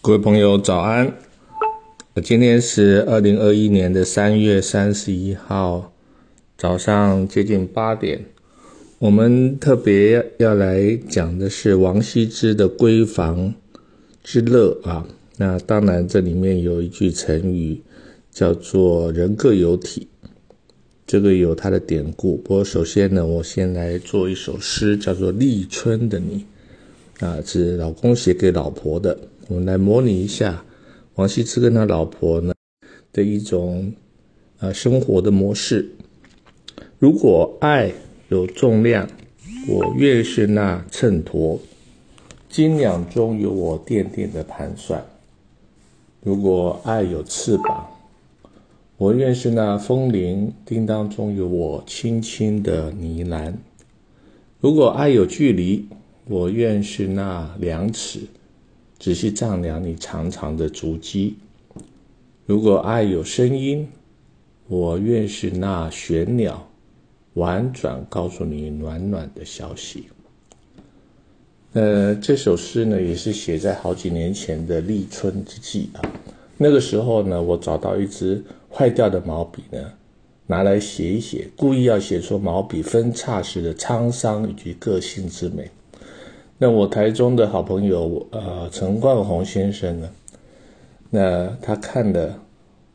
各位朋友，早安！今天是二零二一年的三月三十一号早上接近八点。我们特别要来讲的是王羲之的闺房之乐啊。那当然，这里面有一句成语叫做“人各有体”，这个有它的典故。不过，首先呢，我先来做一首诗，叫做《立春的你》啊，是老公写给老婆的。我们来模拟一下王羲之跟他老婆呢的一种呃生活的模式。如果爱有重量，我愿是那秤砣，斤两中有我点点的盘算；如果爱有翅膀，我愿是那风铃，叮当中有我轻轻的呢喃；如果爱有距离，我愿是那量尺。仔细丈量你长长的足迹。如果爱有声音，我愿是那玄鸟，婉转告诉你暖暖的消息。呃，这首诗呢，也是写在好几年前的立春之际啊。那个时候呢，我找到一支坏掉的毛笔呢，拿来写一写，故意要写出毛笔分叉时的沧桑以及个性之美。那我台中的好朋友，呃，陈冠宏先生呢？那他看了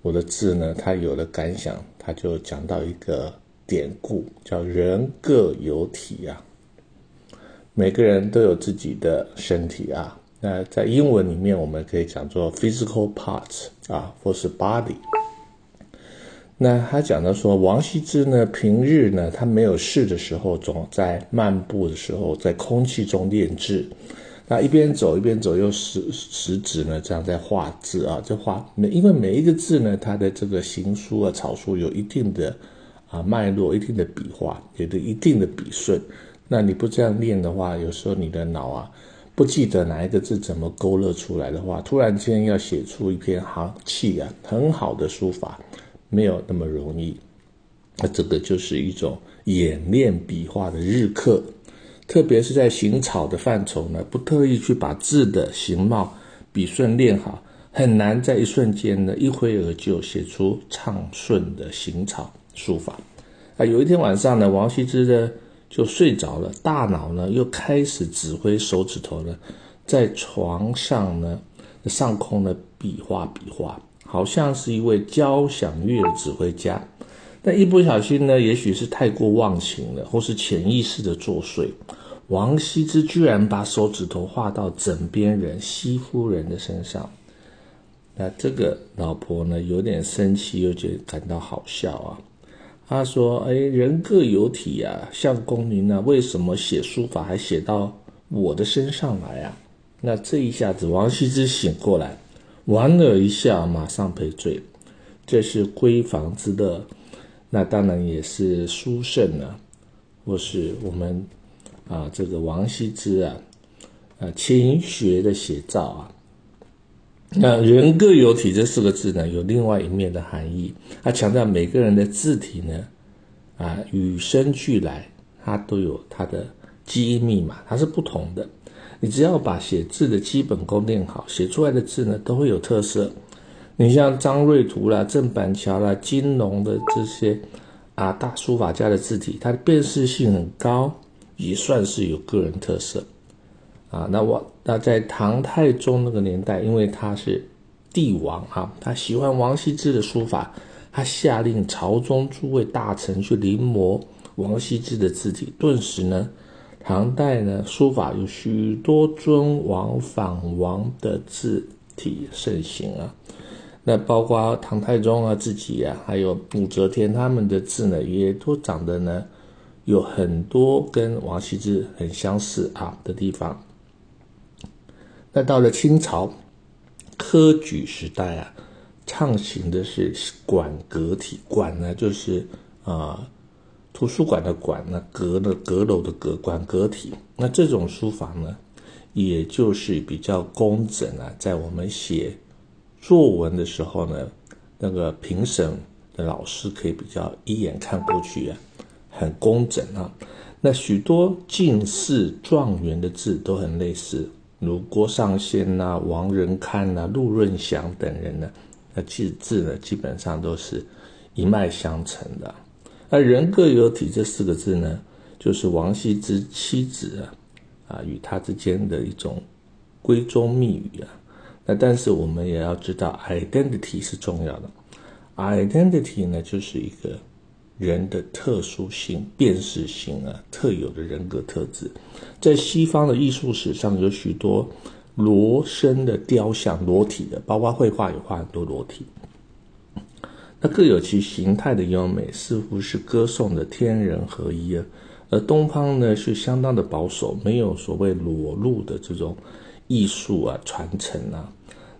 我的字呢，他有了感想，他就讲到一个典故，叫“人各有体”啊。每个人都有自己的身体啊。那在英文里面，我们可以讲做 physical parts 啊，或是 body。那他讲到说，王羲之呢，平日呢，他没有事的时候，总在漫步的时候，在空气中练字。那一边走一边走，用食食指呢，这样在画字啊，这画每因为每一个字呢，它的这个行书啊、草书有一定的啊脉络、一定的笔画，有的一定的笔顺。那你不这样练的话，有时候你的脑啊不记得哪一个字怎么勾勒出来的话，突然间要写出一篇行气啊很好的书法。没有那么容易，那这个就是一种演练笔画的日课，特别是在行草的范畴呢，不特意去把字的形貌、笔顺练好，很难在一瞬间呢一挥而就写出畅顺的行草书法。啊，有一天晚上呢，王羲之呢就睡着了，大脑呢又开始指挥手指头呢，在床上呢上空呢笔画笔画。好像是一位交响乐的指挥家，但一不小心呢，也许是太过忘情了，或是潜意识的作祟，王羲之居然把手指头画到枕边人西夫人的身上。那这个老婆呢，有点生气，又觉感到好笑啊。他说：“哎，人各有体呀，像宫女呢，为什么写书法还写到我的身上来啊？”那这一下子，王羲之醒过来。莞尔一笑，马上赔罪。这是闺房之乐，那当然也是书圣啊，或是我们啊这个王羲之啊，啊勤学的写照啊。那人各有体这四个字呢，有另外一面的含义。他强调每个人的字体呢，啊与生俱来，它都有它的基因密码，它是不同的。你只要把写字的基本功练好，写出来的字呢都会有特色。你像张瑞图啦、郑板桥啦、金龙的这些啊大书法家的字体，它的辨识性很高，也算是有个人特色啊。那我那在唐太宗那个年代，因为他是帝王啊，他喜欢王羲之的书法，他下令朝中诸位大臣去临摹王羲之的字体，顿时呢。唐代呢，书法有许多尊王仿王的字体盛行啊。那包括唐太宗啊自己啊，还有武则天他们的字呢，也都长得呢有很多跟王羲之很相似啊的地方。那到了清朝科举时代啊，畅行的是馆阁体，馆呢就是啊。图书馆的馆，呢阁的阁楼的阁，馆阁体。那这种书法呢，也就是比较工整啊，在我们写作文的时候呢，那个评审的老师可以比较一眼看过去啊，很工整啊。那许多进士、状元的字都很类似，如郭尚先呐、王仁堪呐、陆润祥等人呢，那其实字呢基本上都是一脉相承的。而人各有体这四个字呢，就是王羲之妻子啊啊与他之间的一种闺中密语啊。那但是我们也要知道，identity 是重要的。identity 呢，就是一个人的特殊性、辨识性啊，特有的人格特质。在西方的艺术史上，有许多裸身的雕像，裸体的，包括绘画也画很多裸体。那各有其形态的优美，似乎是歌颂的天人合一啊。而东方呢，是相当的保守，没有所谓裸露的这种。艺术啊，传承啊，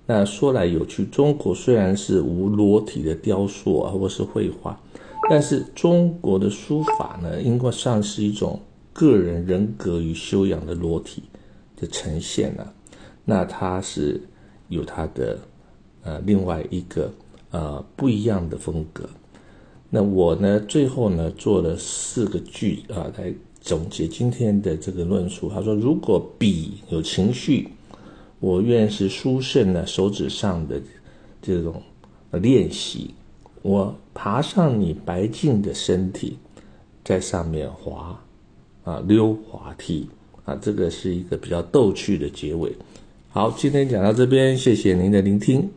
那说来有趣。中国虽然是无裸体的雕塑啊，或是绘画，但是中国的书法呢，应该算是一种个人人格与修养的裸体的呈现啊。那它是有它的呃另外一个呃不一样的风格。那我呢，最后呢做了四个句啊来总结今天的这个论述。他说，如果笔有情绪。我愿是书圣呢手指上的这种练习，我爬上你白净的身体，在上面滑啊溜滑梯啊，这个是一个比较逗趣的结尾。好，今天讲到这边，谢谢您的聆听。